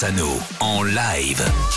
Rossano en live.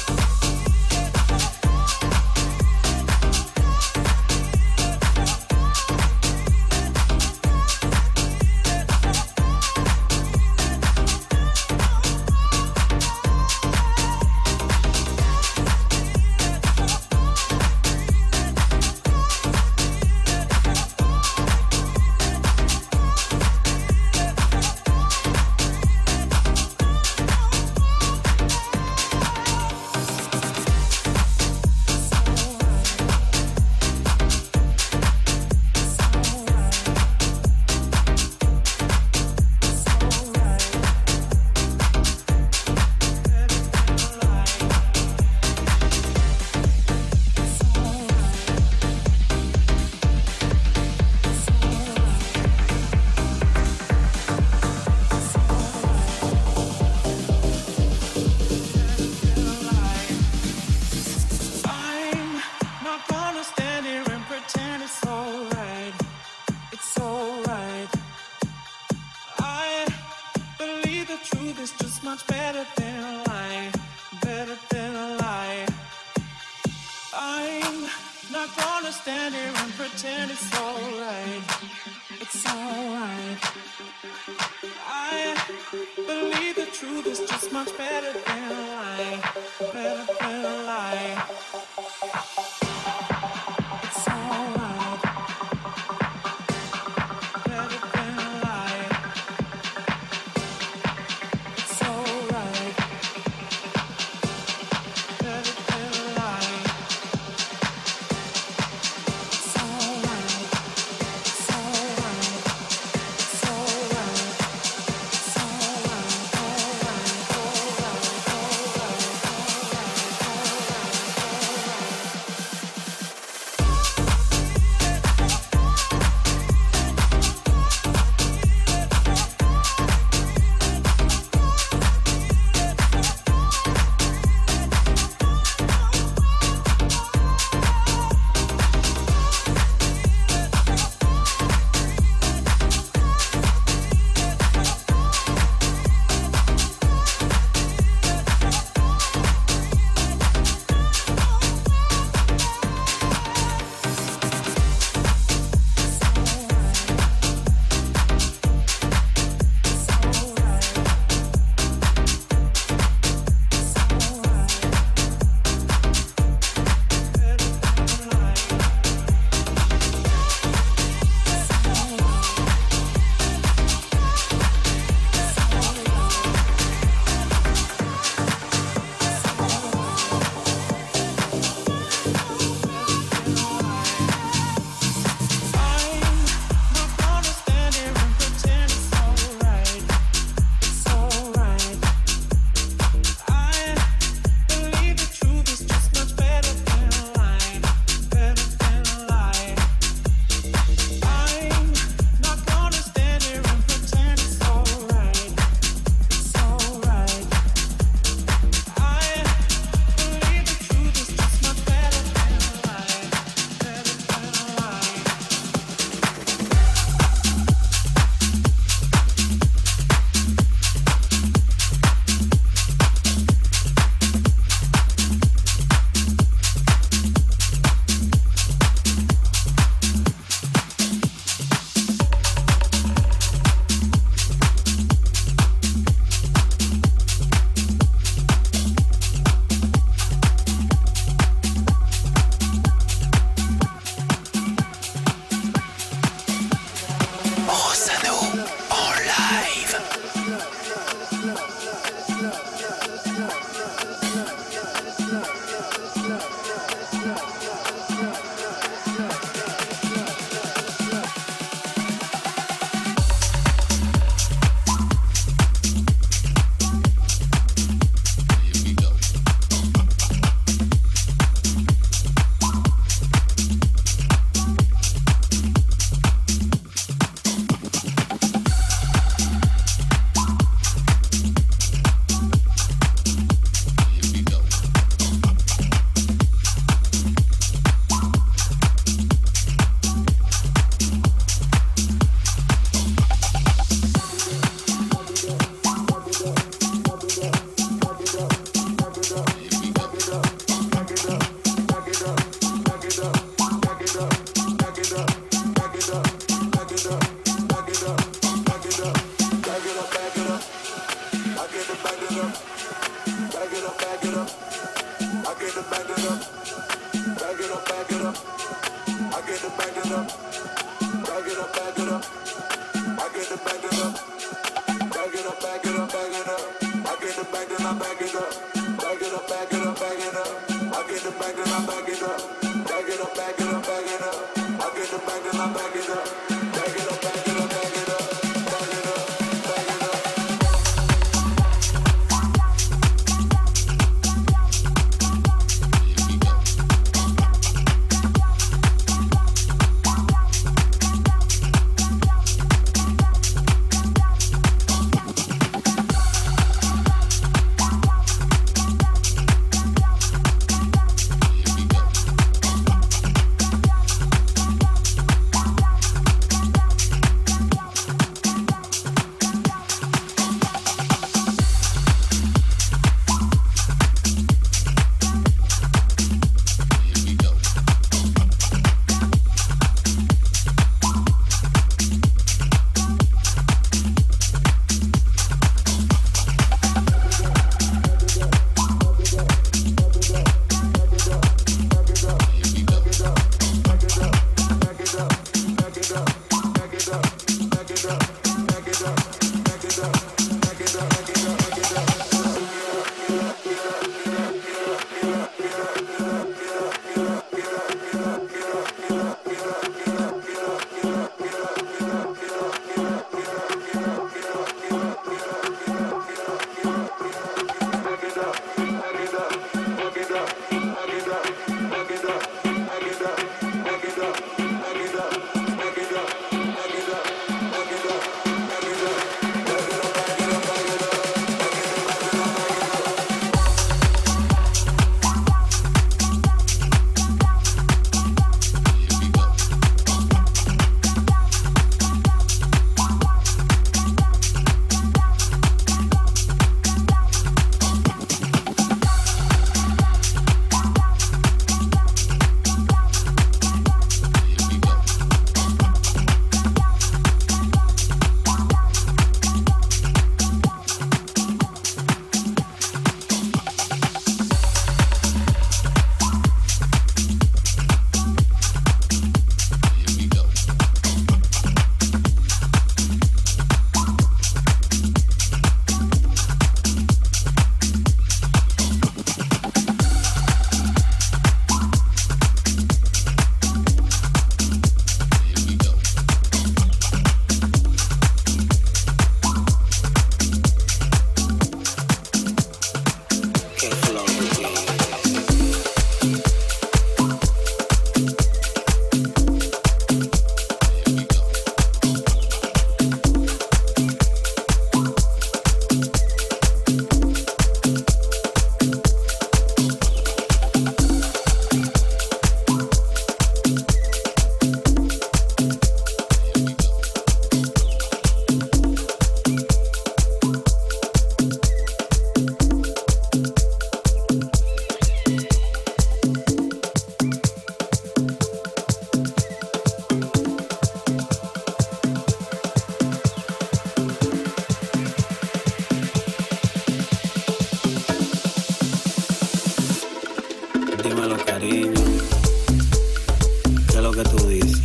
tú dices.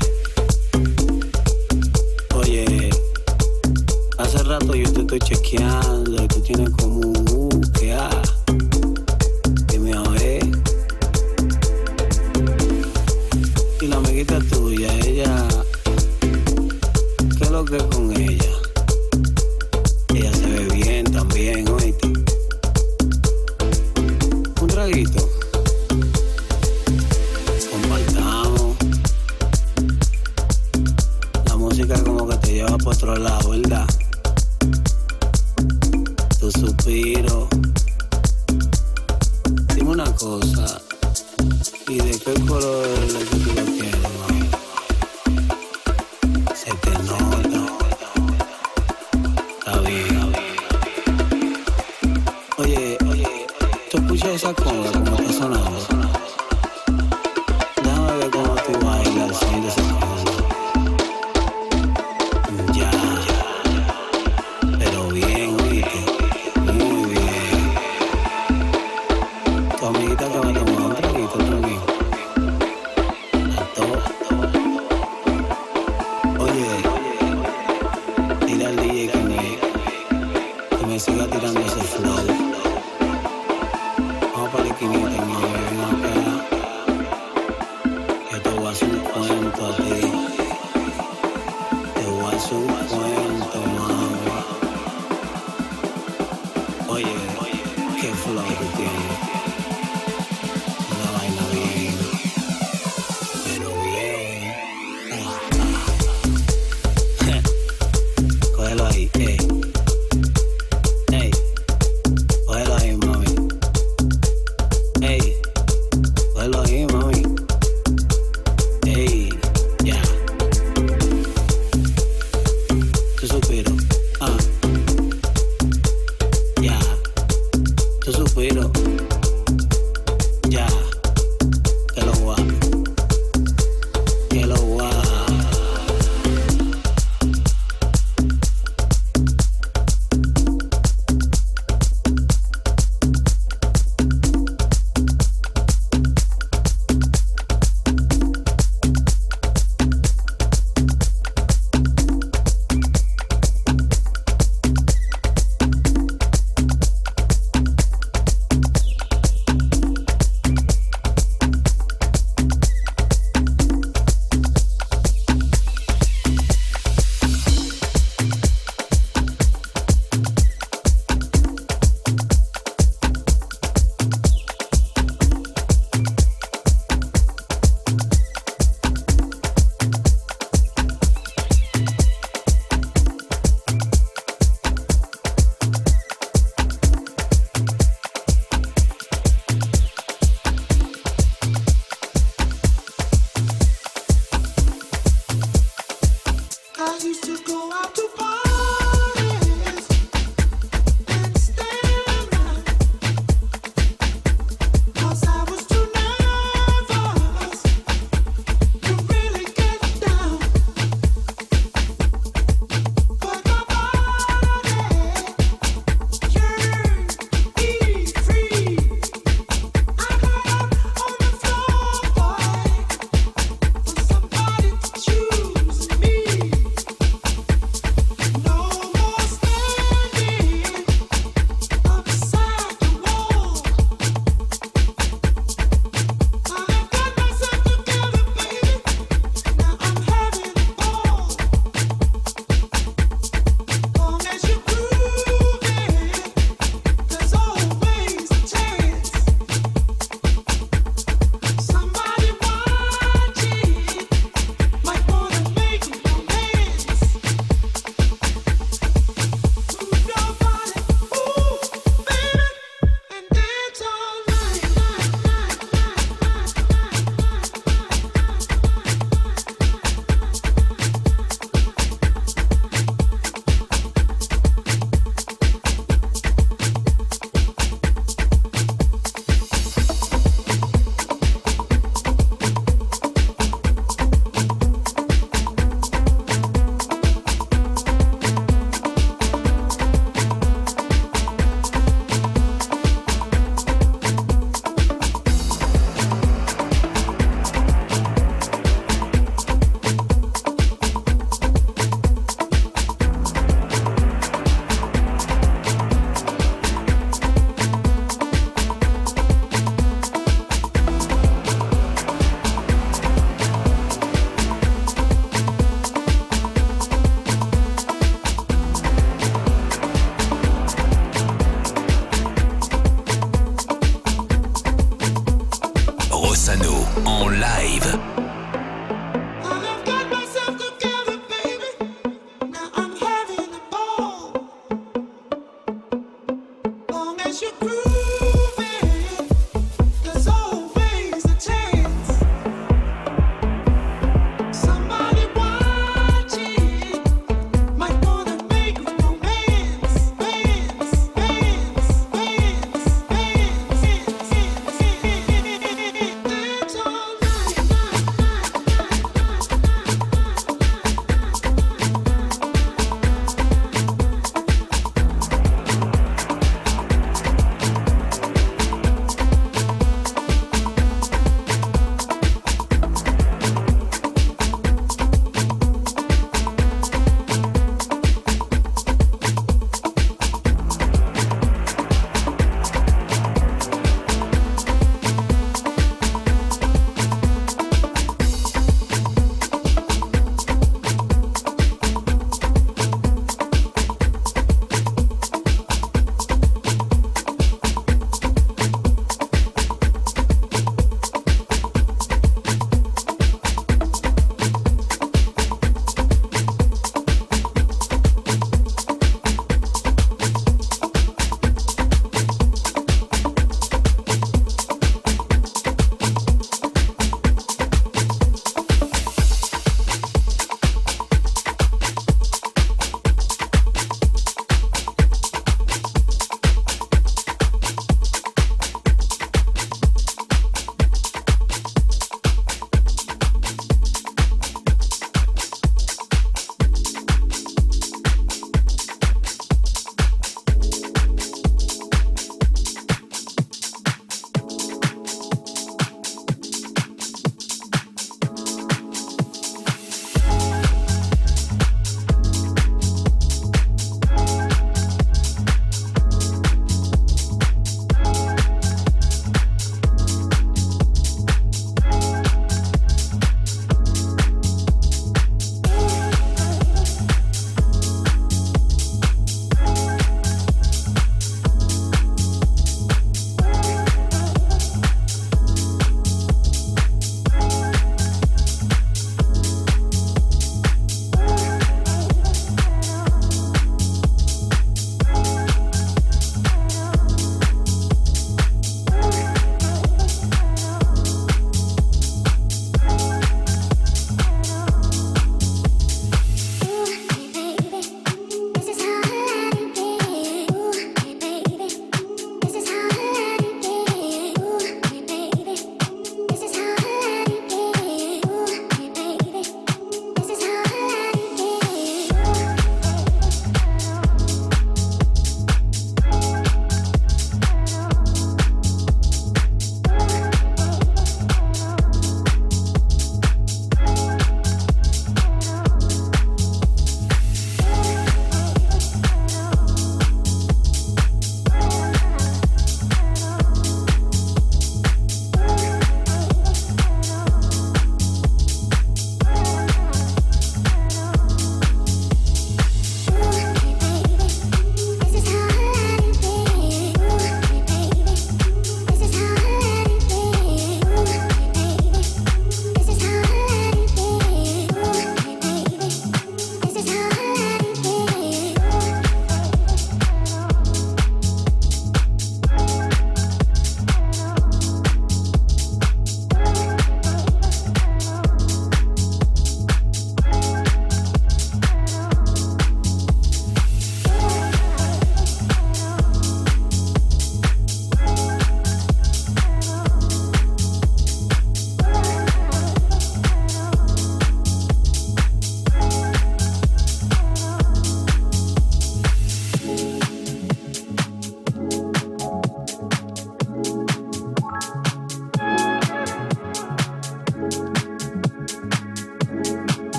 Oye, hace rato yo te estoy chequeando 可是回了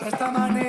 esta manera.